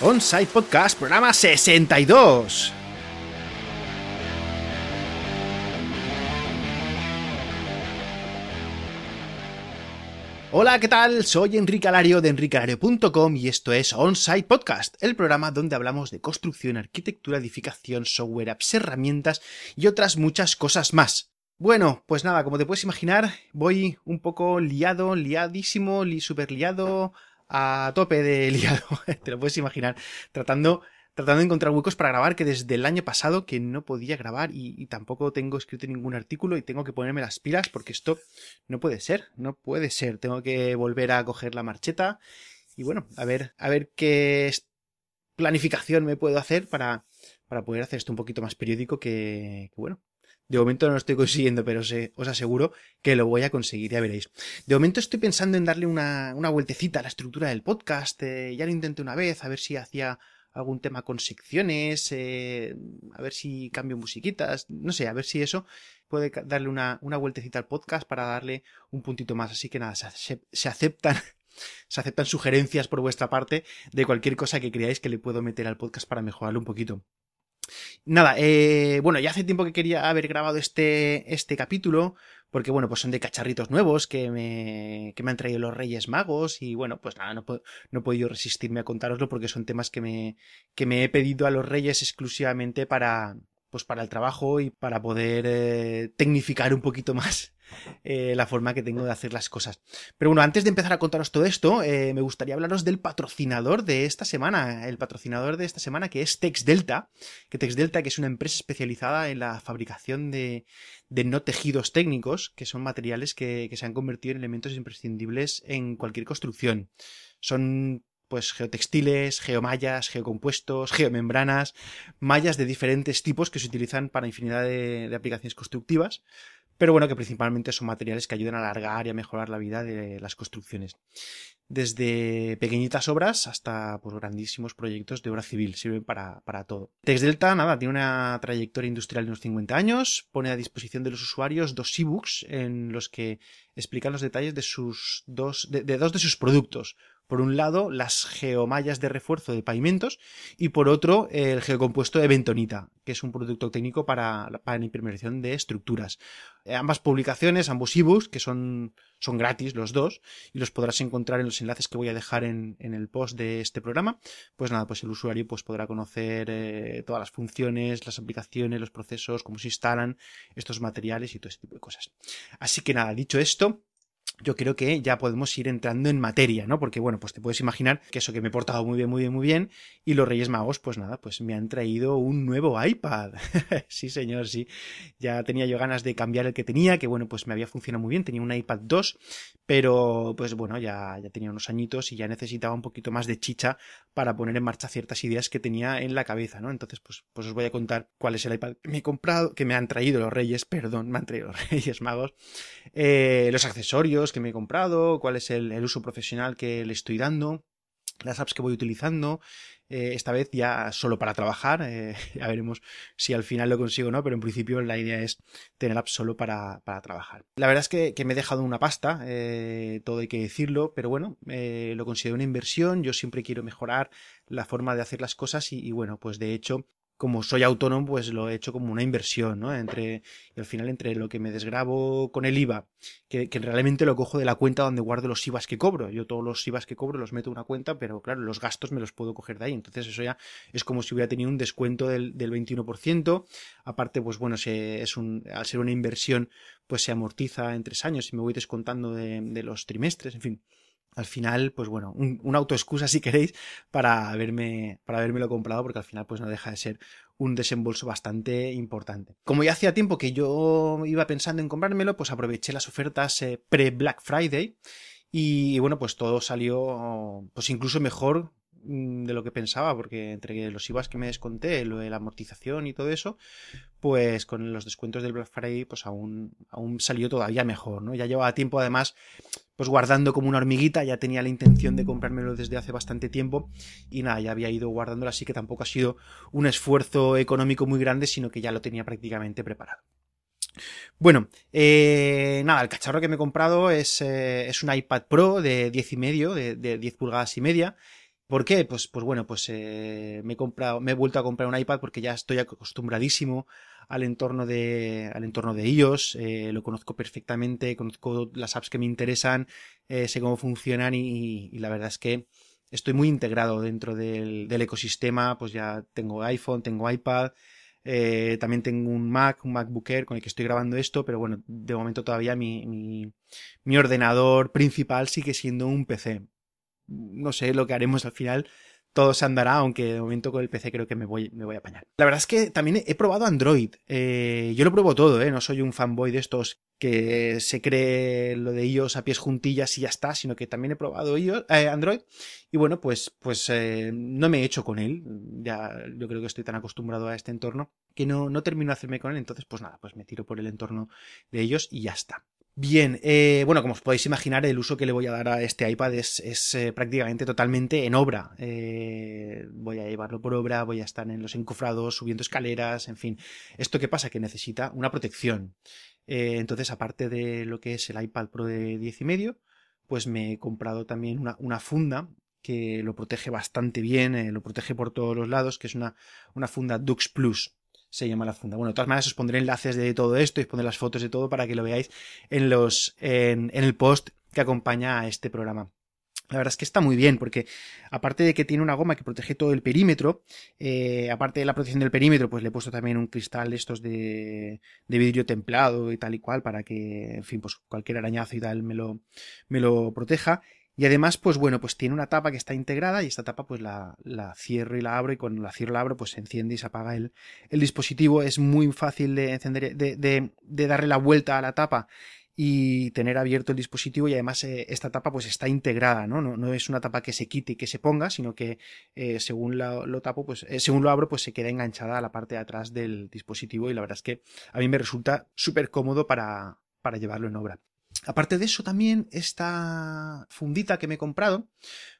On-Site Podcast, programa 62. Hola, ¿qué tal? Soy Enrique Alario de enriquealario.com y esto es On-Site Podcast, el programa donde hablamos de construcción, arquitectura, edificación, software, apps, herramientas y otras muchas cosas más. Bueno, pues nada, como te puedes imaginar, voy un poco liado, liadísimo, li super liado, a tope de liado, te lo puedes imaginar, tratando, tratando de encontrar huecos para grabar, que desde el año pasado que no podía grabar y, tampoco tengo escrito ningún artículo y tengo que ponerme las pilas porque esto no puede ser, no puede ser, tengo que volver a coger la marcheta y bueno, a ver, a ver qué planificación me puedo hacer para, para poder hacer esto un poquito más periódico que, que bueno, de momento no lo estoy consiguiendo, pero os aseguro que lo voy a conseguir, ya veréis. De momento estoy pensando en darle una, una vueltecita a la estructura del podcast. Eh, ya lo intenté una vez, a ver si hacía algún tema con secciones, eh, a ver si cambio musiquitas, no sé, a ver si eso puede darle una, una vueltecita al podcast para darle un puntito más. Así que nada, se, se aceptan se aceptan sugerencias por vuestra parte de cualquier cosa que creáis que le puedo meter al podcast para mejorarlo un poquito. Nada, eh, bueno, ya hace tiempo que quería haber grabado este, este capítulo, porque bueno, pues son de cacharritos nuevos que me, que me han traído los Reyes Magos y bueno, pues nada, no, no he podido resistirme a contároslo porque son temas que me, que me he pedido a los Reyes exclusivamente para, pues para el trabajo y para poder eh, tecnificar un poquito más eh, la forma que tengo de hacer las cosas. Pero bueno, antes de empezar a contaros todo esto, eh, me gustaría hablaros del patrocinador de esta semana. El patrocinador de esta semana que es TexDelta, que TexDelta que es una empresa especializada en la fabricación de, no tejidos técnicos, que son materiales que, que se han convertido en elementos imprescindibles en cualquier construcción. Son pues geotextiles, geomallas, geocompuestos, geomembranas, mallas de diferentes tipos que se utilizan para infinidad de aplicaciones constructivas pero bueno, que principalmente son materiales que ayudan a alargar y a mejorar la vida de las construcciones. Desde pequeñitas obras hasta pues, grandísimos proyectos de obra civil, sirven para, para todo. TexDelta, nada, tiene una trayectoria industrial de unos 50 años, pone a disposición de los usuarios dos ebooks en los que explican los detalles de sus dos, de dos de sus productos por un lado, las geomallas de refuerzo de pavimentos y por otro, el geocompuesto de bentonita, que es un producto técnico para, la imprimación de estructuras. Eh, ambas publicaciones, ambos ebooks, que son, son gratis los dos, y los podrás encontrar en los enlaces que voy a dejar en, el post de este programa. Pues nada, pues el usuario pues podrá conocer eh, todas las funciones, las aplicaciones, los procesos, cómo se instalan estos materiales y todo este tipo de cosas. Así que nada, dicho esto, yo creo que ya podemos ir entrando en materia, ¿no? Porque, bueno, pues te puedes imaginar que eso que me he portado muy bien, muy bien, muy bien, y los Reyes Magos, pues nada, pues me han traído un nuevo iPad. sí, señor, sí. Ya tenía yo ganas de cambiar el que tenía, que bueno, pues me había funcionado muy bien, tenía un iPad 2, pero pues bueno, ya, ya tenía unos añitos y ya necesitaba un poquito más de chicha para poner en marcha ciertas ideas que tenía en la cabeza, ¿no? Entonces, pues, pues os voy a contar cuál es el iPad que me he comprado, que me han traído los Reyes, perdón, me han traído los Reyes Magos, eh, los accesorios, que me he comprado, cuál es el, uso profesional que le estoy dando, las apps que voy utilizando, eh, esta vez ya solo para trabajar, eh, ya veremos si al final lo consigo o no, pero en principio la idea es tener apps solo para, para trabajar. La verdad es que, me he dejado una pasta, eh, todo hay que decirlo, pero bueno, lo considero una inversión, yo siempre quiero mejorar la forma de hacer las cosas y bueno, pues de hecho como soy autónomo, pues lo he hecho como una inversión, ¿no? Entre, y al final, entre lo que me desgrabo con el IVA, que, que, realmente lo cojo de la cuenta donde guardo los IVAs que cobro. Yo todos los IVAs que cobro los meto en una cuenta, pero claro, los gastos me los puedo coger de ahí. Entonces eso ya es como si hubiera tenido un descuento del, del 21%. Aparte, pues bueno, se, es un, al ser una inversión, pues se amortiza en tres años y me voy descontando de, de los trimestres, en fin al final, pues bueno, un, una autoexcusa si queréis para haberme, para lo comprado, porque al final pues no deja de ser un desembolso bastante importante. Como ya hacía tiempo que yo iba pensando en comprármelo, pues aproveché las ofertas eh, pre-Black Friday y bueno, pues todo salió pues incluso mejor de lo que pensaba, porque entre los IVAs que me desconté, lo de la amortización y todo eso, pues con los descuentos del Black Friday, pues aún, aún salió todavía mejor, ¿no? Ya llevaba tiempo además, pues guardando como una hormiguita, ya tenía la intención de comprármelo desde hace bastante tiempo y nada, ya había ido guardándolo, así que tampoco ha sido un esfuerzo económico muy grande, sino que ya lo tenía prácticamente preparado. Bueno, eh, nada, el cacharro que me he comprado es, eh, es un iPad Pro de 10 y medio, de, de 10 pulgadas y media, ¿Por qué? Pues, pues bueno, pues eh, me he comprado, me he vuelto a comprar un iPad porque ya estoy acostumbradísimo al entorno de, al entorno de iOS, eh, lo conozco perfectamente, conozco las apps que me interesan, eh, sé cómo funcionan y, la verdad es que estoy muy integrado dentro del, ecosistema, pues ya tengo iPhone, tengo iPad, eh, también tengo un Mac, un MacBook Air con el que estoy grabando esto, pero bueno, de momento todavía mi, mi, mi ordenador principal sigue siendo un PC. No sé lo que haremos al final todo se andará, aunque de momento con el PC creo que me voy, me voy a apañar. La verdad es que también he probado Android. Eh, yo lo pruebo todo, ¿eh? No soy un fanboy de estos que se cree lo de iOS a pies juntillas y ya está, sino que también he probado eh, Android y bueno, pues, pues no me he hecho con él. Ya yo creo que estoy tan acostumbrado a este entorno que no, no termino de hacerme con él, entonces pues nada, pues me tiro por el entorno de ellos y ya está. Bien, eh, bueno, como os podéis imaginar, el uso que le voy a dar a este iPad es, eh, prácticamente totalmente en obra. Eh, voy a llevarlo por obra, voy a estar en los encofrados, subiendo escaleras, en fin. ¿Esto qué pasa? Que necesita una protección. entonces, aparte de lo que es el iPad Pro de 10 y medio, pues me he comprado también una, funda que lo protege bastante bien, lo protege por todos los lados, que es una, una funda Dux Plus se llama la funda. Bueno, de todas maneras os pondré enlaces de todo esto y os pondré las fotos de todo para que lo veáis en los en, el post que acompaña a este programa. La verdad es que está muy bien, porque aparte de que tiene una goma que protege todo el perímetro, eh, aparte de la protección del perímetro, pues le he puesto también un cristal estos de, de vidrio templado y tal y cual, para que, en fin, pues cualquier arañazo y tal me lo, me lo proteja. Y además, pues bueno, pues tiene una tapa que está integrada y esta tapa pues la, la cierro y la abro y cuando la cierro la abro pues se enciende y se apaga el, el dispositivo. Es muy fácil de encender, de, de, de darle la vuelta a la tapa y tener abierto el dispositivo y además eh, esta tapa pues está integrada, ¿no? ¿no? ¿no? es una tapa que se quite y que se ponga, sino que eh, según lo, tapo, pues eh, según lo abro, pues se queda enganchada a la parte de atrás del dispositivo y la verdad es que a mí me resulta súper cómodo para, para llevarlo en obra. Aparte de eso, también esta fundita que me he comprado,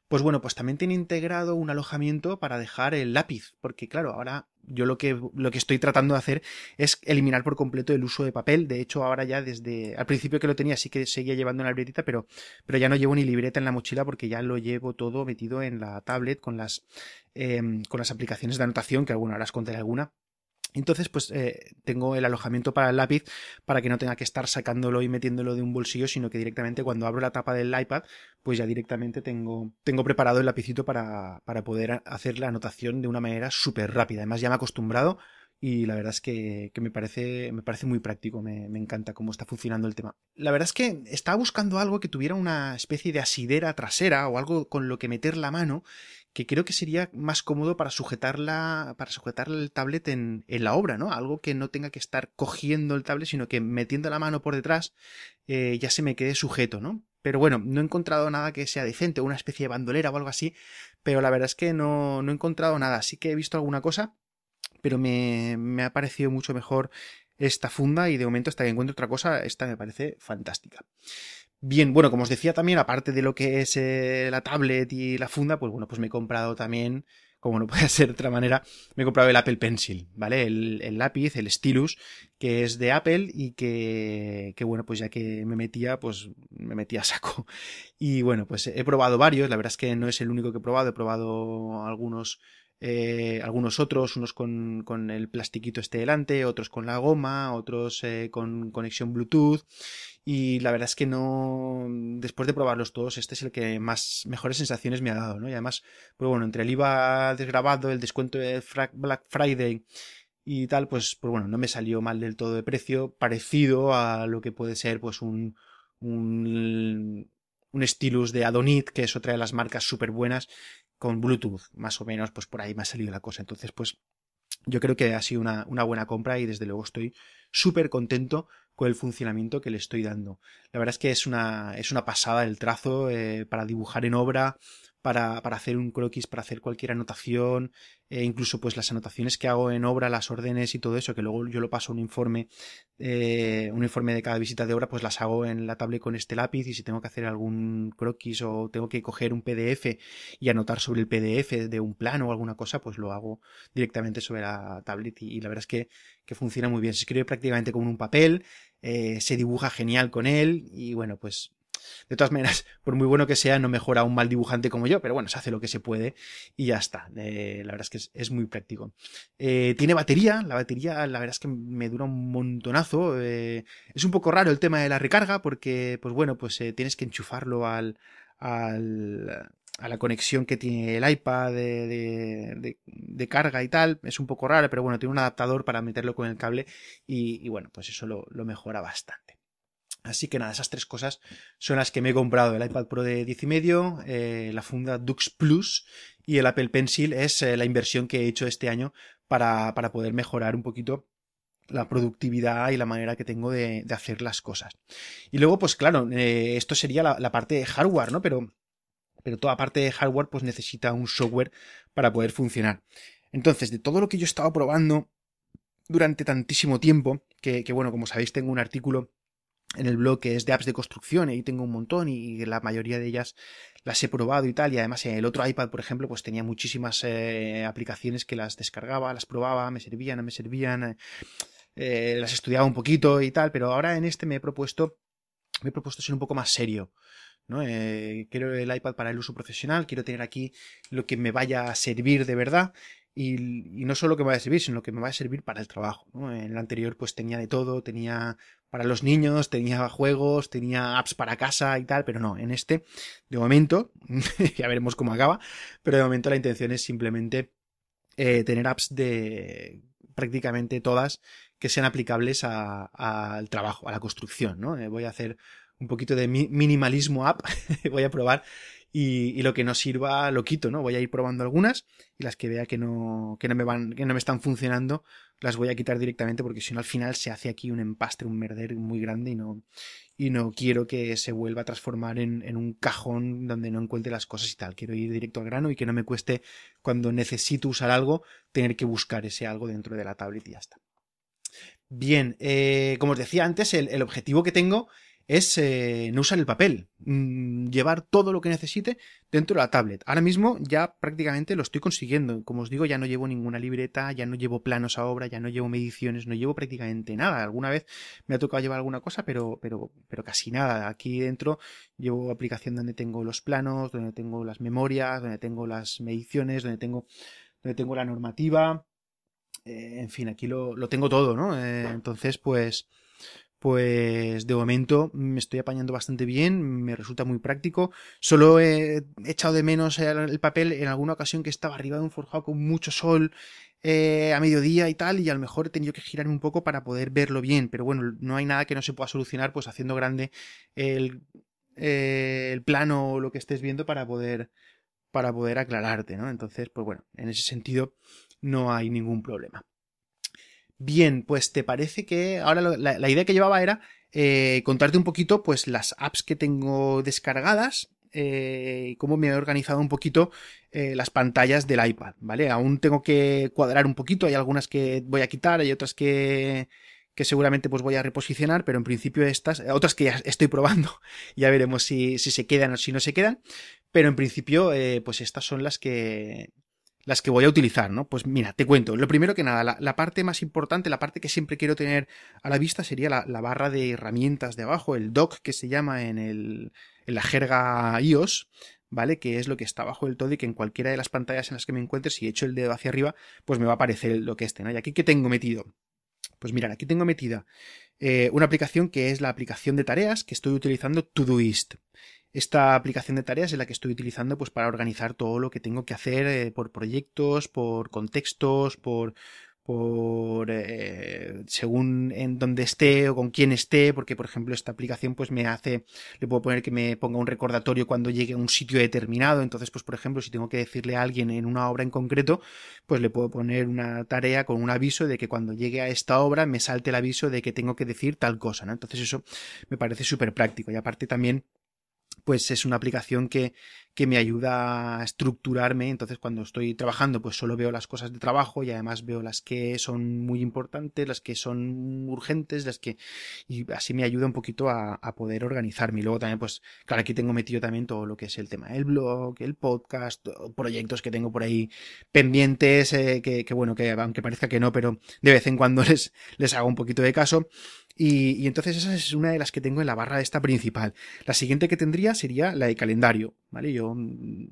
pues bueno, pues también tiene integrado un alojamiento para dejar el lápiz, porque claro, ahora yo lo que, lo que estoy tratando de hacer es eliminar por completo el uso de papel. De hecho, ahora ya desde al principio que lo tenía sí que seguía llevando en la libretita, pero, pero ya no llevo ni libreta en la mochila porque ya lo llevo todo metido en la tablet con las, em, con las aplicaciones de anotación, que alguna ahora os contaré alguna entonces, pues eh, tengo el alojamiento para el lápiz para que no tenga que estar sacándolo y metiéndolo de un bolsillo, sino que directamente cuando abro la tapa del iPad, pues ya directamente tengo, tengo preparado el lapicito para, para poder hacer la anotación de una manera súper rápida. Además, ya me he acostumbrado y la verdad es que, que me, parece, me parece muy práctico, me, me, encanta cómo está funcionando el tema. La verdad es que estaba buscando algo que tuviera una especie de asidera trasera o algo con lo que meter la mano que creo que sería más cómodo para sujetarla, para sujetar el tablet en, en, la obra, ¿no? Algo que no tenga que estar cogiendo el tablet, sino que metiendo la mano por detrás eh, ya se me quede sujeto, ¿no? Pero bueno, no he encontrado nada que sea decente, una especie de bandolera o algo así, pero la verdad es que no, no he encontrado nada. Sí que he visto alguna cosa, pero me, me ha parecido mucho mejor esta funda y de momento hasta que encuentro otra cosa, esta me parece fantástica. Bien, bueno, como os decía también, aparte de lo que es eh, la tablet y la funda, pues bueno, pues me he comprado también, como no puede ser de otra manera, me he comprado el Apple Pencil, ¿vale? El, el lápiz, el stylus, que es de Apple y que, que, bueno, pues ya que me metía, pues me metía a saco. Y bueno, pues he probado varios, la verdad es que no es el único que he probado, he probado algunos eh, algunos otros, unos con, con, el plastiquito este delante, otros con la goma, otros eh, con conexión Bluetooth. Y la verdad es que no, después de probarlos todos, este es el que más mejores sensaciones me ha dado, ¿no? Y además, pues bueno, entre el IVA desgrabado, el descuento de Black Friday y tal, pues, pues bueno, no me salió mal del todo de precio, parecido a lo que puede ser, pues un, un, un stylus de Adonit, que es otra de las marcas súper buenas con Bluetooth, más o menos, pues por ahí me ha salido la cosa. Entonces, pues yo creo que ha sido una, una buena compra y desde luego estoy súper contento con el funcionamiento que le estoy dando. La verdad es que es una, es una pasada el trazo eh, para dibujar en obra, para, para, hacer un croquis, para hacer cualquier anotación, e incluso pues las anotaciones que hago en obra, las órdenes y todo eso, que luego yo lo paso a un informe, eh, un informe de cada visita de obra, pues las hago en la tablet con este lápiz y si tengo que hacer algún croquis o tengo que coger un PDF y anotar sobre el PDF de un plano o alguna cosa, pues lo hago directamente sobre la tablet y, y la verdad es que, que, funciona muy bien. Se escribe prácticamente como un papel, eh, se dibuja genial con él y bueno, pues De todas maneras, por muy bueno que sea, no mejora un mal dibujante como yo, pero bueno, se hace lo que se puede y ya está. Eh, la verdad es que es, muy práctico. Eh, tiene batería, la batería la verdad es que me dura un montonazo. Eh, es un poco raro el tema de la recarga porque, pues bueno, pues tienes que enchufarlo al, a la conexión que tiene el iPad de, de, carga y tal. Es un poco raro, pero bueno, tiene un adaptador para meterlo con el cable y, bueno, pues eso lo, mejora bastante. Así que nada, esas tres cosas son las que me he comprado. El iPad Pro de 10 y medio, eh, la funda Dux Plus y el Apple Pencil es eh, la inversión que he hecho este año para, para poder mejorar un poquito la productividad y la manera que tengo de, hacer las cosas. Y luego, pues claro, eh, esto sería la, parte de hardware, ¿no? Pero pero toda parte de hardware pues necesita un software para poder funcionar. Entonces, de todo lo que yo he estado probando durante tantísimo tiempo, que, bueno, como sabéis, tengo un artículo en el blog que es de apps de construcción, ahí tengo un montón y la mayoría de ellas las he probado y tal, y además en el otro iPad, por ejemplo, pues tenía muchísimas eh, aplicaciones que las descargaba, las probaba, me servían, no me servían, eh, eh, las estudiaba un poquito y tal, pero ahora en este me he propuesto, me he propuesto ser un poco más serio. ¿no? Eh, quiero el iPad para el uso profesional, quiero tener aquí lo que me vaya a servir de verdad y, no solo que me vaya a servir, sino que me vaya a servir para el trabajo. En el anterior pues tenía de todo, tenía para los niños, tenía juegos, tenía apps para casa y tal, pero no, en este, de momento, ya veremos cómo acaba, pero de momento la intención es simplemente eh, tener apps de prácticamente todas que sean aplicables al trabajo, a la construcción, ¿no? Eh, voy a hacer un poquito de minimalismo app, voy a probar y, lo que no sirva lo quito, ¿no? Voy a ir probando algunas y las que vea que no, que no me van, que no me están funcionando, las voy a quitar directamente porque si no al final se hace aquí un empastre, un merder muy grande y no, y no quiero que se vuelva a transformar en, en un cajón donde no encuentre las cosas y tal. Quiero ir directo al grano y que no me cueste cuando necesito usar algo tener que buscar ese algo dentro de la tablet y ya está. Bien, eh, como os decía antes, el, el objetivo que tengo es eh, no usar el papel, mm, llevar todo lo que necesite dentro de la tablet. Ahora mismo ya prácticamente lo estoy consiguiendo. Como os digo, ya no llevo ninguna libreta, ya no llevo planos a obra, ya no llevo mediciones, no llevo prácticamente nada. Alguna vez me ha tocado llevar alguna cosa, pero, pero, pero casi nada. Aquí dentro llevo aplicación donde tengo los planos, donde tengo las memorias, donde tengo las mediciones, donde tengo, donde tengo la normativa. Eh, en fin, aquí lo, lo tengo todo, ¿no? Eh, entonces, pues pues de momento me estoy apañando bastante bien, me resulta muy práctico. Solo he echado de menos el papel en alguna ocasión que estaba arriba de un forjado con mucho sol eh, a mediodía y tal, y a lo mejor he tenido que girarme un poco para poder verlo bien. Pero bueno, no hay nada que no se pueda solucionar pues haciendo grande el, eh, el plano o lo que estés viendo para poder, para poder aclararte, ¿no? Entonces, pues bueno, en ese sentido no hay ningún problema. Bien, pues te parece que ahora la, idea que llevaba era eh, contarte un poquito pues las apps que tengo descargadas eh, y cómo me he organizado un poquito eh, las pantallas del iPad, ¿vale? Aún tengo que cuadrar un poquito, hay algunas que voy a quitar, hay otras que, que seguramente pues voy a reposicionar, pero en principio estas, otras que ya estoy probando, ya veremos si, si se quedan o si no se quedan, pero en principio pues estas son las que, las que voy a utilizar, ¿no? Pues mira, te cuento. Lo primero que nada, la, parte más importante, la parte que siempre quiero tener a la vista sería la, barra de herramientas de abajo, el dock que se llama en, el, en la jerga iOS, ¿vale? Que es lo que está abajo del todo y que en cualquiera de las pantallas en las que me encuentre, si echo el dedo hacia arriba, pues me va a aparecer lo que esté, ¿no? Y aquí, ¿qué tengo metido? Pues mirad, aquí tengo metida eh, una aplicación que es la aplicación de tareas que estoy utilizando Todoist. Esta aplicación de tareas es la que estoy utilizando pues para organizar todo lo que tengo que hacer eh, por proyectos, por contextos, por por eh, según en dónde esté o con quién esté, porque por ejemplo esta aplicación pues me hace, le puedo poner que me ponga un recordatorio cuando llegue a un sitio determinado, entonces pues por ejemplo si tengo que decirle a alguien en una obra en concreto, pues le puedo poner una tarea con un aviso de que cuando llegue a esta obra me salte el aviso de que tengo que decir tal cosa, ¿no? Entonces eso me parece súper práctico y aparte también pues es una aplicación que, que me ayuda a estructurarme. Entonces, cuando estoy trabajando, pues solo veo las cosas de trabajo y además veo las que son muy importantes, las que son urgentes, las que. Y así me ayuda un poquito a, a poder organizarme. Y luego también, pues, claro, aquí tengo metido también todo lo que es el tema del blog, el podcast, proyectos que tengo por ahí pendientes, eh, que, que, bueno, que aunque parezca que no, pero de vez en cuando les, les hago un poquito de caso. Y, entonces esa es una de las que tengo en la barra esta principal. La siguiente que tendría sería la de calendario, ¿vale? Yo mm,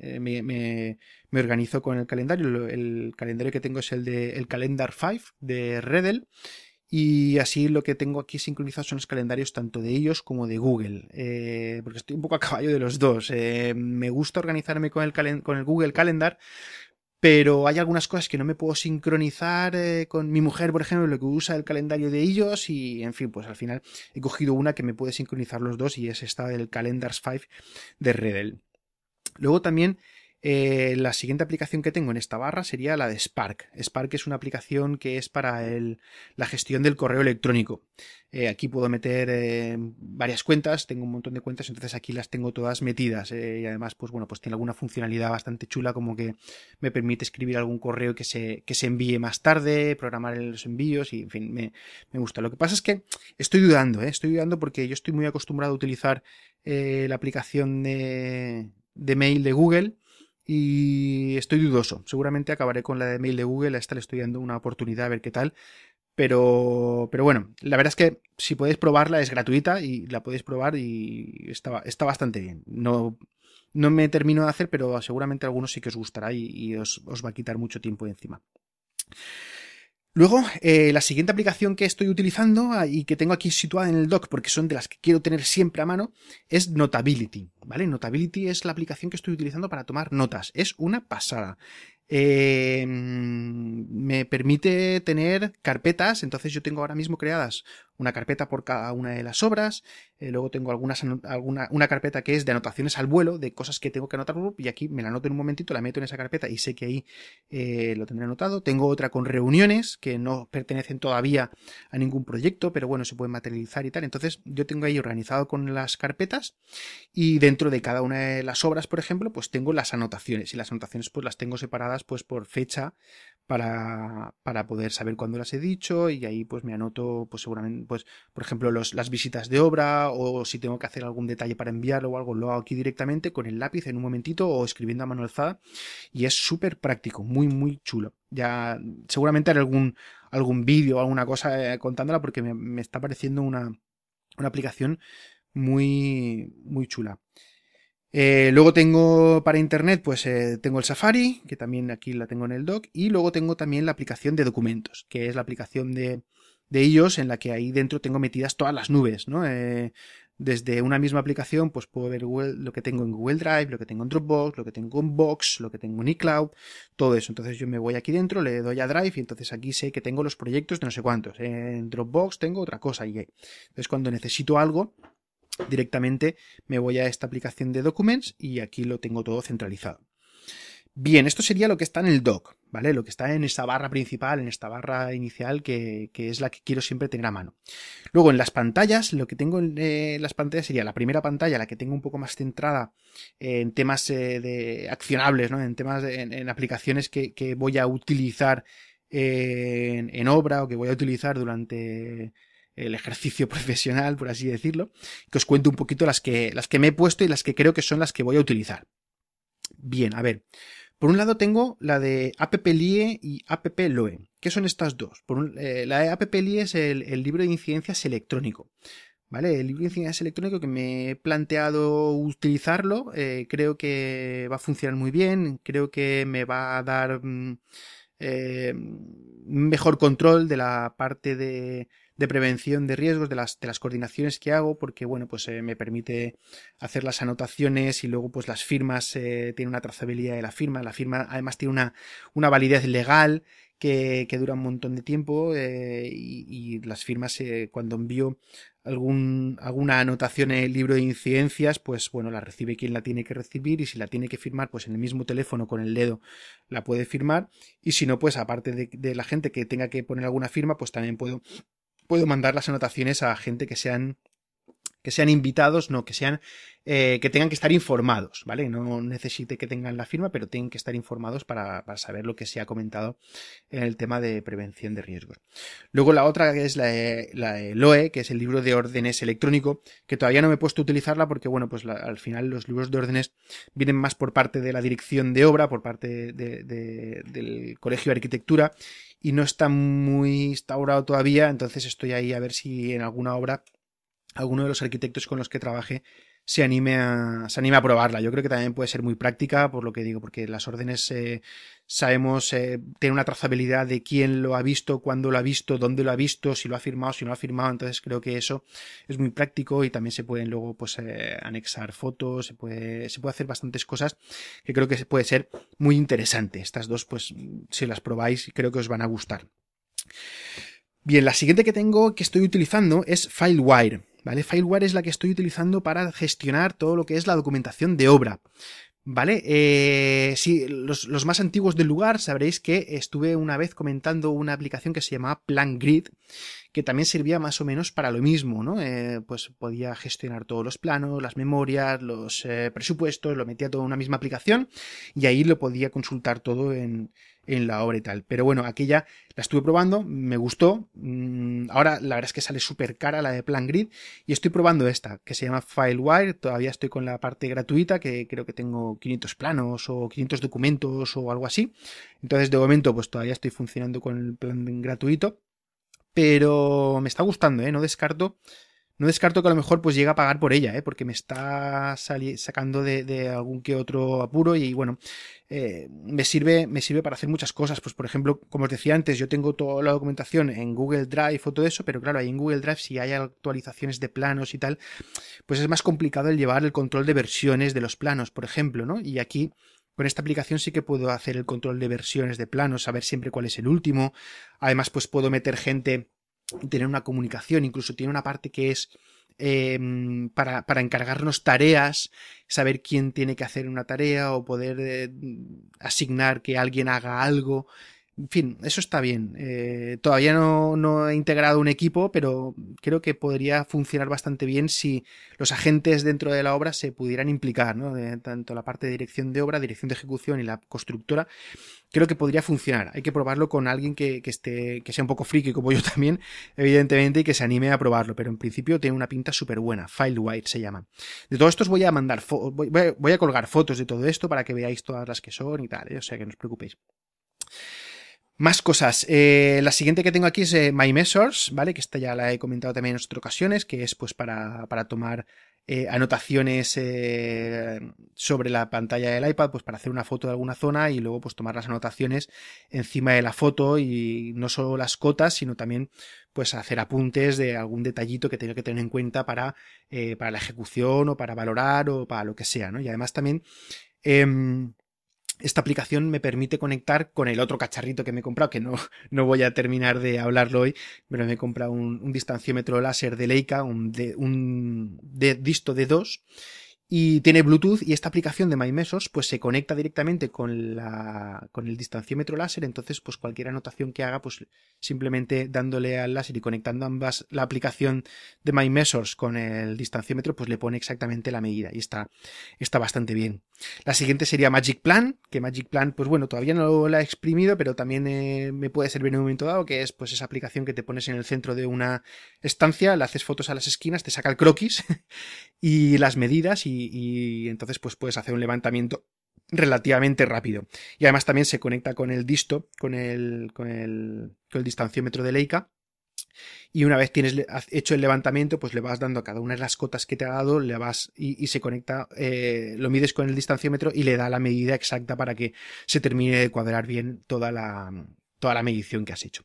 eh, me, me, organizo con el calendario. El calendario que tengo es el de el Calendar 5 de Redel. Y así lo que tengo aquí sincronizado son los calendarios tanto de ellos como de Google, eh, porque estoy un poco a caballo de los dos. Eh, me gusta organizarme con el, con el Google Calendar, pero hay algunas cosas que no me puedo sincronizar eh, con mi mujer, por ejemplo, lo que usa el calendario de ellos y, en fin, pues al final he cogido una que me puede sincronizar los dos y es esta del Calendars 5 de Redel. Luego también eh, la siguiente aplicación que tengo en esta barra sería la de Spark. Spark es una aplicación que es para la gestión del correo electrónico. Eh, aquí puedo meter eh, varias cuentas, tengo un montón de cuentas, entonces aquí las tengo todas metidas. y además, pues bueno, pues tiene alguna funcionalidad bastante chula como que me permite escribir algún correo que se, que se envíe más tarde, programar los envíos y en fin, me, gusta. Lo que pasa es que estoy dudando, estoy dudando porque yo estoy muy acostumbrado a utilizar la aplicación de, de mail de Google y estoy dudoso. Seguramente acabaré con la de mail de Google, a esta le estoy dando una oportunidad a ver qué tal. Pero, pero bueno, la verdad es que si podéis probarla es gratuita y la podéis probar y está, está bastante bien. No, no me termino de hacer, pero seguramente a algunos sí que os gustará y, os, os va a quitar mucho tiempo encima. Luego, eh, la siguiente aplicación que estoy utilizando ah, y que tengo aquí situada en el dock porque son de las que quiero tener siempre a mano es Notability, ¿vale? Notability es la aplicación que estoy utilizando para tomar notas. Es una pasada. Eh, me permite tener carpetas, entonces yo tengo ahora mismo creadas una carpeta por cada una de las obras, eh, luego tengo algunas, alguna, una carpeta que es de anotaciones al vuelo, de cosas que tengo que anotar, y aquí me la anoto en un momentito, la meto en esa carpeta y sé que ahí eh, lo tendré anotado. Tengo otra con reuniones que no pertenecen todavía a ningún proyecto, pero bueno, se pueden materializar y tal. Entonces yo tengo ahí organizado con las carpetas y dentro de cada una de las obras, por ejemplo, pues tengo las anotaciones y las anotaciones pues las tengo separadas pues por fecha para, para poder saber cuándo las he dicho y ahí pues me anoto pues seguramente pues por ejemplo los, las visitas de obra o si tengo que hacer algún detalle para enviarlo o algo lo hago aquí directamente con el lápiz en un momentito o escribiendo a mano alzada y es súper práctico muy muy chulo. Ya seguramente haré algún algún vídeo o alguna cosa eh, contándola porque me, me está pareciendo una, una aplicación muy muy chula. Eh, luego tengo para internet, pues eh, tengo el Safari, que también aquí la tengo en el dock, y luego tengo también la aplicación de documentos, que es la aplicación de, de ellos en la que ahí dentro tengo metidas todas las nubes, ¿no? Eh, desde una misma aplicación, pues puedo ver lo que tengo en Google Drive, lo que tengo en Dropbox, lo que tengo en Box, lo que tengo en iCloud, todo eso. Entonces yo me voy aquí dentro, le doy a Drive y entonces aquí sé que tengo los proyectos de no sé cuántos. En Dropbox tengo otra cosa y entonces cuando necesito algo, directamente me voy a esta aplicación de Documents y aquí lo tengo todo centralizado. Bien, esto sería lo que está en el doc, ¿vale? Lo que está en esta barra principal, en esta barra inicial, que, es la que quiero siempre tener a mano. Luego, en las pantallas, lo que tengo en eh, las pantallas sería la primera pantalla, la que tengo un poco más centrada en temas eh, de accionables, ¿no? En temas, en, aplicaciones que, voy a utilizar en, en, obra o que voy a utilizar durante el ejercicio profesional, por así decirlo, que os cuento un poquito las que, las que me he puesto y las que creo que son las que voy a utilizar. Bien, a ver. Por un lado tengo la de AppLie y AppLoe. ¿Qué son estas dos? Eh, la de AppLie es el, libro de incidencias electrónico. ¿Vale? El libro de incidencias electrónico que me he planteado utilizarlo, eh, creo que va a funcionar muy bien, creo que me va a dar mm, eh, mejor control de la parte de de prevención de riesgos, de las, de las coordinaciones que hago, porque bueno, pues eh, me permite hacer las anotaciones y luego pues las firmas eh, tiene una trazabilidad de la firma. La firma además tiene una, una validez legal que, que, dura un montón de tiempo eh, y, las firmas cuando envío algún, alguna anotación en el libro de incidencias, pues bueno, la recibe quien la tiene que recibir y si la tiene que firmar, pues en el mismo teléfono con el dedo la puede firmar y si no, pues aparte de, de la gente que tenga que poner alguna firma, pues también puedo puedo mandar las anotaciones a gente que sean que sean invitados, no, que sean, eh, que tengan que estar informados, ¿vale? No necesite que tengan la firma, pero tienen que estar informados para, para, saber lo que se ha comentado en el tema de prevención de riesgos. Luego la otra es la, la LOE, que es el libro de órdenes electrónico, que todavía no me he puesto a utilizarla porque, bueno, pues al final los libros de órdenes vienen más por parte de la dirección de obra, por parte de, del Colegio de Arquitectura, y no está muy instaurado todavía, entonces estoy ahí a ver si en alguna obra alguno de los arquitectos con los que trabaje se anime a, se anime a probarla. Yo creo que también puede ser muy práctica, por lo que digo, porque las órdenes eh, sabemos, eh, una trazabilidad de quién lo ha visto, cuándo lo ha visto, dónde lo ha visto, si lo ha firmado, si no lo ha firmado. Entonces creo que eso es muy práctico y también se pueden luego pues eh, anexar fotos, se puede, se puede hacer bastantes cosas que creo que puede ser muy interesante. Estas dos, pues, si las probáis, creo que os van a gustar. Bien, la siguiente que tengo que estoy utilizando es FileWire. ¿Vale? FileWire es la que estoy utilizando para gestionar todo lo que es la documentación de obra. ¿Vale? Eh, sí, los, más antiguos del lugar sabréis que estuve una vez comentando una aplicación que se llamaba PlanGrid, que también servía más o menos para lo mismo, ¿no? Eh, pues podía gestionar todos los planos, las memorias, los eh, presupuestos, lo metía todo en una misma aplicación y ahí lo podía consultar todo en, en la obra y tal. Pero bueno, aquella la estuve probando, me gustó. Mm, ahora la verdad es que sale súper cara la de Plan Grid y estoy probando esta que se llama FileWire. Todavía estoy con la parte gratuita que creo que tengo 500 planos o 500 documentos o algo así. Entonces de momento pues todavía estoy funcionando con el plan gratuito. Pero me está gustando, ¿eh? No descarto no descarto que a lo mejor pues llegue a pagar por ella, ¿eh? porque me está sacando de, algún que otro apuro y bueno, eh, me, sirve, me sirve para hacer muchas cosas. Pues por ejemplo, como os decía antes, yo tengo toda la documentación en Google Drive o todo eso, pero claro, ahí en Google Drive si hay actualizaciones de planos y tal, pues es más complicado el llevar el control de versiones de los planos, por ejemplo, ¿no? Y aquí con esta aplicación sí que puedo hacer el control de versiones de planos, saber siempre cuál es el último. Además, pues puedo meter gente tener una comunicación, incluso tiene una parte que es em, para, para, encargarnos tareas, saber quién tiene que hacer una tarea o poder eh, asignar que alguien haga algo. En fin, eso está bien. Eh, todavía no, he integrado un equipo, pero creo que podría funcionar bastante bien si los agentes dentro de la obra se pudieran implicar, ¿no? tanto la parte de dirección de obra, dirección de ejecución y la constructora. Creo que podría funcionar. Hay que probarlo con alguien que, esté, que sea un poco friki como yo también, evidentemente, y que se anime a probarlo. Pero en principio tiene una pinta súper buena. FileWire se llama. De todo esto os voy a mandar, voy, a, colgar fotos de todo esto para que veáis todas las que son y tal. ¿eh? O sea que no os preocupéis. Más cosas. Eh, la siguiente que tengo aquí es eh, My ¿vale? Que esta ya la he comentado también en otras ocasiones, que es pues para, para tomar eh, anotaciones sobre la pantalla del iPad, pues para hacer una foto de alguna zona y luego pues tomar las anotaciones encima de la foto y no solo las cotas, sino también pues hacer apuntes de algún detallito que tenga que tener en cuenta para, para la ejecución o para valorar o para lo que sea, ¿no? Y además también em, esta aplicación me permite conectar con el otro cacharrito que me he comprado, que no, no voy a terminar de hablarlo hoy, pero me he comprado un, distanciómetro láser de Leica, un, de, un de disto de 2 y tiene Bluetooth y esta aplicación de MyMesos pues se conecta directamente con la con el distanciómetro láser. Entonces pues cualquier anotación que haga pues simplemente dándole al láser y conectando ambas la aplicación de MyMesos con el distanciómetro pues le pone exactamente la medida y está está bastante bien. La siguiente sería Magic Plan que Magic Plan pues bueno todavía no la he exprimido pero también eh, me puede servir en un momento dado que es pues esa aplicación que te pones en el centro de una estancia le haces fotos a las esquinas te saca el croquis y las medidas y y, entonces pues puedes hacer un levantamiento relativamente rápido. Y además también se conecta con el disto, con el, con el, con el distanciómetro de Leica. Y una vez tienes hecho el levantamiento, pues le vas dando a cada una de las cotas que te ha dado, le vas y, se conecta, eh, lo mides con el distanciómetro y le da la medida exacta para que se termine de cuadrar bien toda la, toda la medición que has hecho.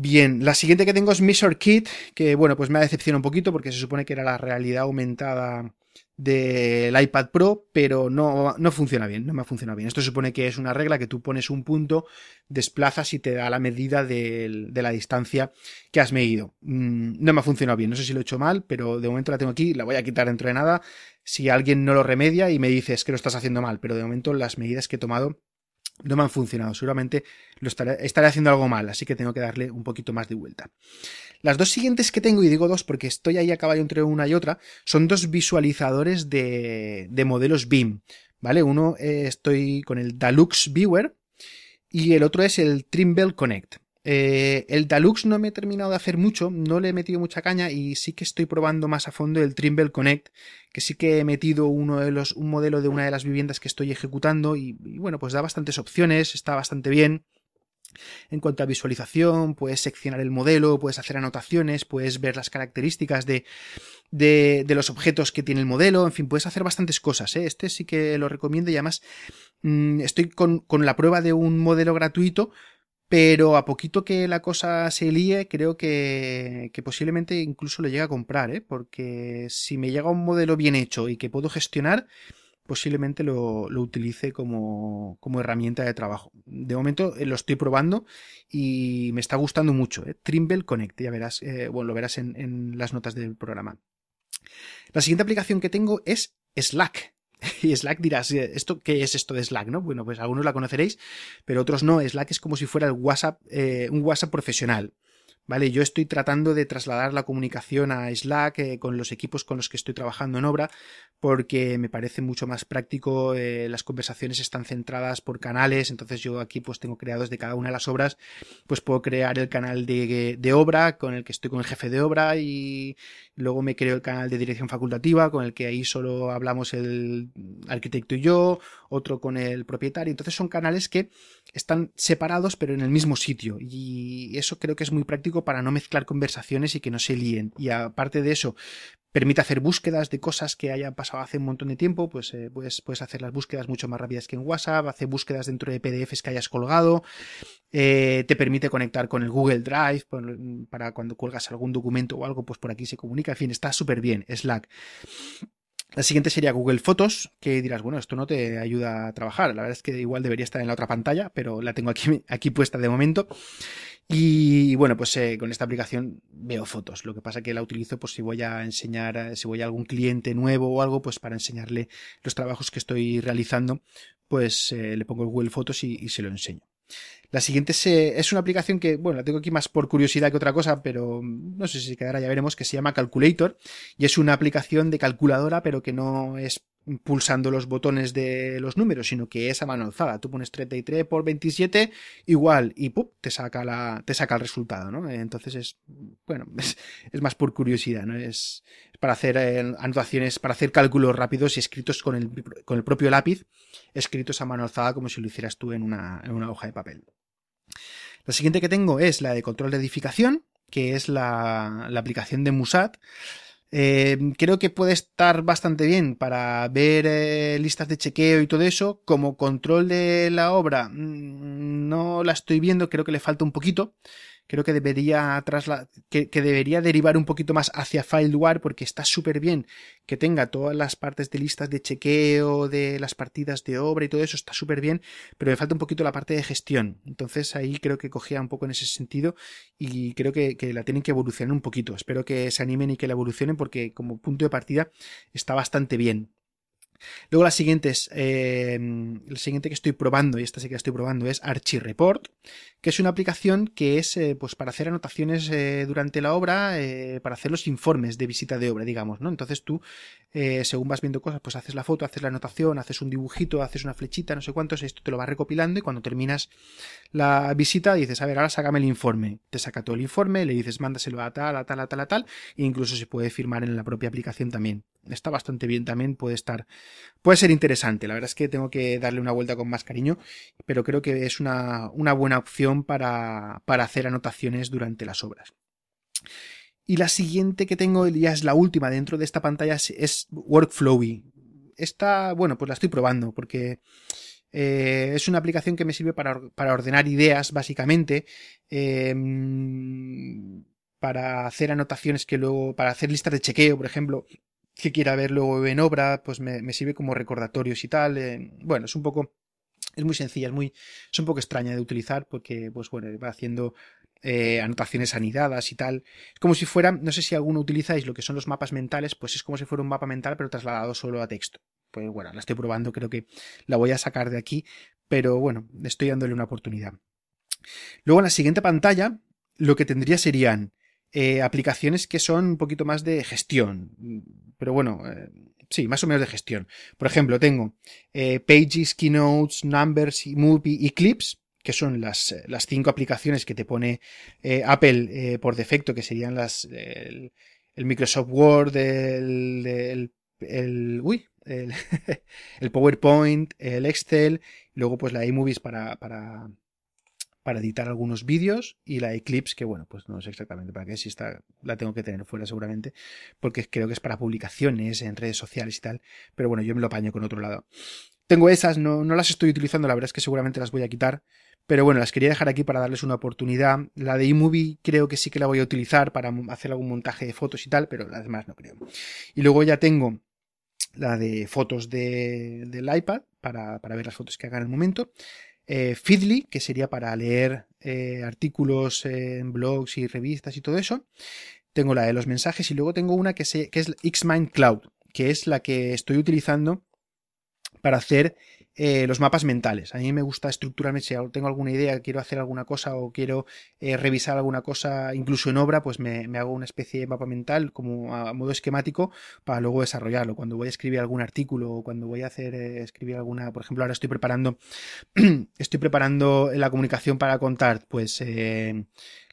Bien, la siguiente que tengo es Measure Kit, que bueno, pues me ha decepcionado un poquito porque se supone que era la realidad aumentada del iPad Pro, pero no, no funciona bien, no me ha funcionado bien. Esto supone que es una regla que tú pones un punto, desplazas y te da la medida de, la distancia que has medido. Mm, no me ha funcionado bien, no sé si lo he hecho mal, pero de momento la tengo aquí, la voy a quitar dentro de nada. Si alguien no lo remedia y me dices que lo estás haciendo mal, pero de momento las medidas que he tomado no me han funcionado. Seguramente lo estaré, estaré, haciendo algo mal, así que tengo que darle un poquito más de vuelta. Las dos siguientes que tengo, y digo dos porque estoy ahí a caballo entre una y otra, son dos visualizadores de, de modelos BIM. ¿Vale? Uno eh, estoy con el Dalux Viewer y el otro es el Trimble Connect. Eh, el Dalux no me he terminado de hacer mucho, no le he metido mucha caña y sí que estoy probando más a fondo el Trimble Connect, que sí que he metido uno de los, un modelo de una de las viviendas que estoy ejecutando y, bueno, pues da bastantes opciones, está bastante bien. En cuanto a visualización, puedes seccionar el modelo, puedes hacer anotaciones, puedes ver las características de, de, los objetos que tiene el modelo, en fin, puedes hacer bastantes cosas. ¿eh? Este sí que lo recomiendo y además mm, estoy con, con la prueba de un modelo gratuito pero a poquito que la cosa se líe, creo que, que, posiblemente incluso lo llegue a comprar, ¿eh? Porque si me llega un modelo bien hecho y que puedo gestionar, posiblemente lo, lo utilice como, como, herramienta de trabajo. De momento eh, lo estoy probando y me está gustando mucho. ¿eh? Trimble Connect, ya verás, eh, bueno, lo verás en, en las notas del programa. La siguiente aplicación que tengo es Slack. Y Slack dirás, ¿esto qué es esto de Slack? ¿no? Bueno, pues algunos la conoceréis, pero otros no. Slack es como si fuera el WhatsApp, eh, un WhatsApp profesional. ¿Vale? Yo estoy tratando de trasladar la comunicación a Slack eh, con los equipos con los que estoy trabajando en obra porque me parece mucho más práctico, eh, las conversaciones están centradas por canales, entonces yo aquí pues tengo creados de cada una de las obras, pues puedo crear el canal de, de obra con el que estoy con el jefe de obra y luego me creo el canal de dirección facultativa con el que ahí solo hablamos el arquitecto y yo, otro con el propietario, entonces son canales que están separados pero en el mismo sitio y eso creo que es muy práctico para no mezclar conversaciones y que no se líen. Y aparte de eso, permite hacer búsquedas de cosas que hayan pasado hace un montón de tiempo, pues eh, puedes, puedes, hacer las búsquedas mucho más rápidas que en WhatsApp, hace búsquedas dentro de PDFs que hayas colgado, eh, te permite conectar con el Google Drive para cuando cuelgas algún documento o algo, pues por aquí se comunica, en fin, está súper bien, Slack. La siguiente sería Google Fotos, que dirás, bueno, esto no te ayuda a trabajar. La verdad es que igual debería estar en la otra pantalla, pero la tengo aquí, aquí puesta de momento. Y bueno, pues eh, con esta aplicación veo fotos. Lo que pasa que la utilizo pues si voy a enseñar, si voy a algún cliente nuevo o algo, pues para enseñarle los trabajos que estoy realizando, pues eh, le pongo Google Fotos y, se lo enseño. La siguiente es, una aplicación que, bueno, la tengo aquí más por curiosidad que otra cosa, pero no sé si quedará, ya veremos, que se llama Calculator y es una aplicación de calculadora, pero que no es pulsando los botones de los números, sino que es a mano alzada. Tú pones 33 por 27 igual y ¡pup! te saca la te saca el resultado, ¿no? Entonces es bueno, es, más por curiosidad, ¿no? Es, para hacer eh, anotaciones, para hacer cálculos rápidos y escritos con el, con el propio lápiz, escritos a mano alzada como si lo hicieras tú en una, en una hoja de papel. La siguiente que tengo es la de control de edificación, que es la, la aplicación de Musat. Eh, creo que puede estar bastante bien para ver eh, listas de chequeo y todo eso. Como control de la obra, mm, no la estoy viendo, creo que le falta un poquito creo que debería, que, que, debería derivar un poquito más hacia FileWire porque está súper bien que tenga todas las partes de listas de chequeo, de las partidas de obra y todo eso, está súper bien, pero me falta un poquito la parte de gestión. Entonces ahí creo que cogía un poco en ese sentido y creo que, que la tienen que evolucionar un poquito. Espero que se animen y que la evolucionen porque como punto de partida está bastante bien. Luego la siguiente es, eh, la siguiente que estoy probando, y esta sí que la estoy probando, es Archireport, que es una aplicación que es eh, pues para hacer anotaciones eh, durante la obra, para hacer los informes de visita de obra, digamos, ¿no? Entonces tú, según vas viendo cosas, pues haces la foto, haces la anotación, haces un dibujito, haces una flechita, no sé cuántos, esto te lo va recopilando y cuando terminas la visita dices, a ver, ahora sácame el informe. Te saca todo el informe, le dices, mándaselo a tal, a tal, a tal, a tal, e incluso se puede firmar en la propia aplicación también. Está bastante bien también, puede estar, puede ser interesante. La verdad es que tengo que darle una vuelta con más cariño, pero creo que es una, una buena opción para, para hacer anotaciones durante las obras. Y la siguiente que tengo, ya es la última dentro de esta pantalla, es Workflowy. Esta, bueno, pues la estoy probando porque eh, es una aplicación que me sirve para, para ordenar ideas, básicamente. Eh, para hacer anotaciones que luego, para hacer listas de chequeo, por ejemplo, que quiera ver luego en obra, pues me, sirve como recordatorios y tal. Eh, bueno, es un poco, es muy sencilla, es muy, es un poco extraña de utilizar porque, pues bueno, va haciendo eh, anotaciones anidadas y tal. Es como si fuera, no sé si alguno utilizáis lo que son los mapas mentales, pues es como si fuera un mapa mental pero trasladado solo a texto. Pues bueno, la estoy probando, creo que la voy a sacar de aquí, pero bueno, estoy dándole una oportunidad. Luego en la siguiente pantalla, lo que tendría serían eh, aplicaciones que son un poquito más de gestión. Pero bueno, eh, sí, más o menos de gestión. Por ejemplo, tengo eh, Pages, Keynotes, Numbers, Movie y Clips, que son las, las cinco aplicaciones que te pone Apple por defecto, que serían las el, Microsoft Word, el, el, el, el, PowerPoint, el Excel, luego pues la iMovies para, para para editar algunos vídeos y la Eclipse, que bueno, pues no sé exactamente para qué, si está, la tengo que tener fuera seguramente, porque creo que es para publicaciones en redes sociales y tal, pero bueno, yo me lo apaño con otro lado. Tengo esas, no, no las estoy utilizando, la verdad es que seguramente las voy a quitar, pero bueno, las quería dejar aquí para darles una oportunidad. La de iMovie creo que sí que la voy a utilizar para hacer algún montaje de fotos y tal, pero las demás no creo. Y luego ya tengo la de fotos de, del iPad para, para, ver las fotos que haga en el momento. Eh, Feedly, que sería para leer eh, artículos en blogs y revistas y todo eso. Tengo la de los mensajes y luego tengo una que, que es Xmind Cloud, que es la que estoy utilizando para hacer eh, los mapas mentales. A mí me gusta estructurarme, si tengo alguna idea, quiero hacer alguna cosa o quiero eh, revisar alguna cosa, incluso en obra, pues me, hago una especie de mapa mental como a modo esquemático para luego desarrollarlo. Cuando voy a escribir algún artículo o cuando voy a hacer eh, escribir alguna, por ejemplo, ahora estoy preparando, estoy preparando la comunicación para contar, pues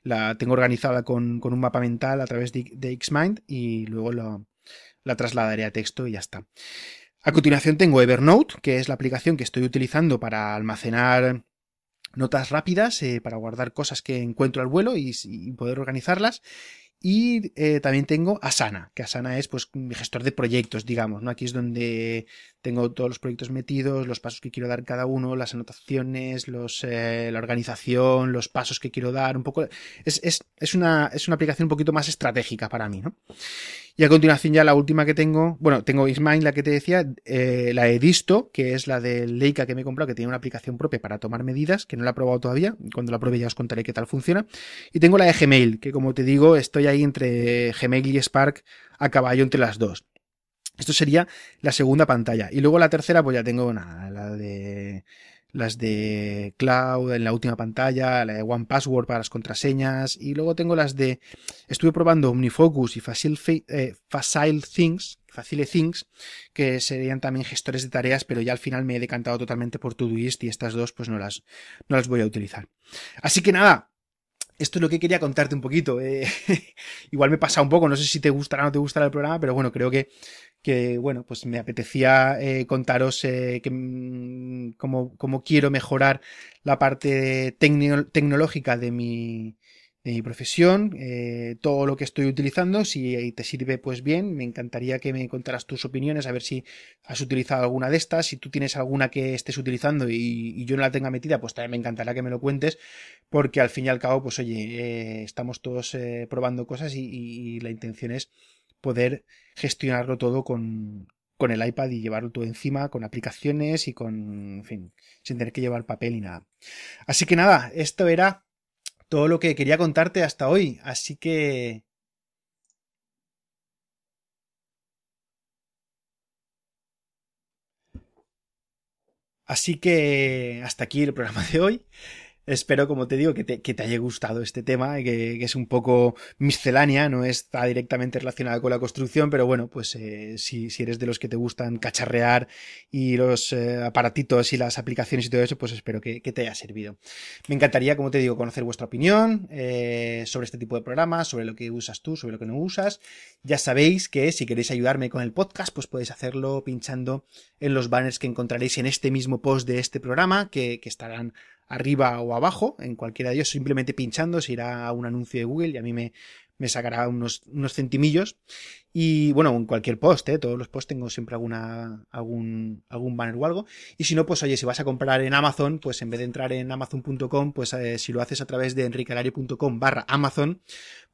la tengo organizada con, un mapa mental a través de, Xmind y luego la trasladaré a texto y ya está. A continuación tengo Evernote, que es la aplicación que estoy utilizando para almacenar notas rápidas, eh, para guardar cosas que encuentro al vuelo y, poder organizarlas. Y eh, también tengo Asana, que Asana es pues mi gestor de proyectos, digamos, ¿no? Aquí es donde tengo todos los proyectos metidos, los pasos que quiero dar cada uno, las anotaciones, eh, la organización, los pasos que quiero dar, un poco... Es, es, es, una, es una aplicación un poquito más estratégica para mí, ¿no? Y a continuación ya la última que tengo, bueno, tengo Ismail, la que te decía, eh, la he visto, que es la de Leica que me he comprado, que tiene una aplicación propia para tomar medidas, que no la he probado todavía, cuando la pruebe ya os contaré qué tal funciona. Y tengo la de Gmail, que como te digo, estoy ahí entre Gmail y Spark a caballo entre las dos. Esto sería la segunda pantalla. Y luego la tercera, pues ya tengo nada, la de las de Cloud en la última pantalla, la de One Password para las contraseñas y luego tengo las de estuve probando OmniFocus y Facile, eh, Facile Things, Facile Things, que serían también gestores de tareas, pero ya al final me he decantado totalmente por Todoist y estas dos pues no las, no las voy a utilizar. Así que nada, esto es lo que quería contarte un poquito. Eh, igual me pasa un poco, no sé si te gustará o no te gustará el programa, pero bueno, creo que que bueno, pues me apetecía eh, contaros eh, que, mm, cómo, quiero mejorar la parte tecnológica de mi, de mi profesión, eh, todo lo que estoy utilizando, si te sirve pues bien, me encantaría que me contaras tus opiniones, a ver si has utilizado alguna de estas, si tú tienes alguna que estés utilizando y, yo no la tenga metida, pues también me encantará que me lo cuentes, porque al fin y al cabo, pues oye, estamos todos probando cosas y la intención es poder gestionarlo todo con, con el iPad y llevarlo todo encima, con aplicaciones y con, en fin, sin tener que llevar papel ni nada. Así que nada, esto era todo lo que quería contarte hasta hoy. Así que... Así que hasta aquí el programa de hoy. Espero, como te digo, que te, que te haya gustado este tema, que, que, es un poco miscelánea, no está directamente relacionada con la construcción, pero bueno, pues eh, si, si, eres de los que te gustan cacharrear y los eh, aparatitos y las aplicaciones y todo eso, pues espero que, que, te haya servido. Me encantaría, como te digo, conocer vuestra opinión eh, sobre este tipo de programas, sobre lo que usas tú, sobre lo que no usas. Ya sabéis que si queréis ayudarme con el podcast, pues podéis hacerlo pinchando en los banners que encontraréis en este mismo post de este programa, que, que estarán arriba o abajo, en cualquiera de ellos, simplemente pinchando, se irá a un anuncio de Google y a mí me, me sacará unos, unos centimillos. Y bueno, en cualquier post, ¿eh? todos los posts tengo siempre alguna, algún, algún banner o algo. Y si no, pues oye, si vas a comprar en Amazon, pues en vez de entrar en amazon.com, pues eh, si lo haces a través de enricalario.com barra Amazon,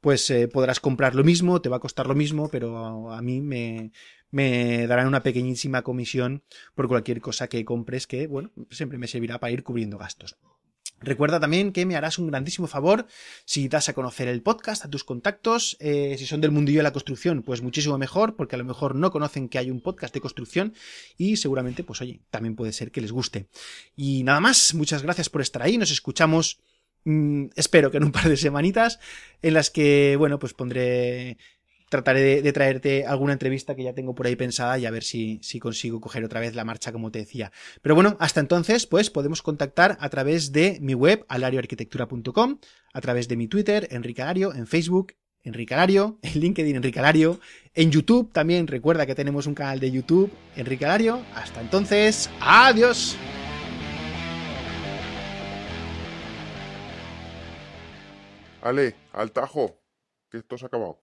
pues eh, podrás comprar lo mismo, te va a costar lo mismo, pero a mí me, me darán una pequeñísima comisión por cualquier cosa que compres que, bueno, siempre me servirá para ir cubriendo gastos. Recuerda también que me harás un grandísimo favor si das a conocer el podcast a tus contactos. Eh, si son del mundillo de la construcción, pues muchísimo mejor, porque a lo mejor no conocen que hay un podcast de construcción y seguramente, pues oye, también puede ser que les guste. Y nada más, muchas gracias por estar ahí. Nos escuchamos, mm, espero que en un par de semanitas, en las que, bueno, pues pondré trataré de, traerte alguna entrevista que ya tengo por ahí pensada y a ver si, si consigo coger otra vez la marcha como te decía. Pero bueno, hasta entonces, pues podemos contactar a través de mi web, alarioarquitectura.com, a través de mi Twitter, Enrique Alario, en Facebook, Enrique Alario, en LinkedIn, Enrique Alario, en YouTube también, recuerda que tenemos un canal de YouTube, Enrique Alario. Hasta entonces, adiós. Ale, al tajo, que esto se ha acabado.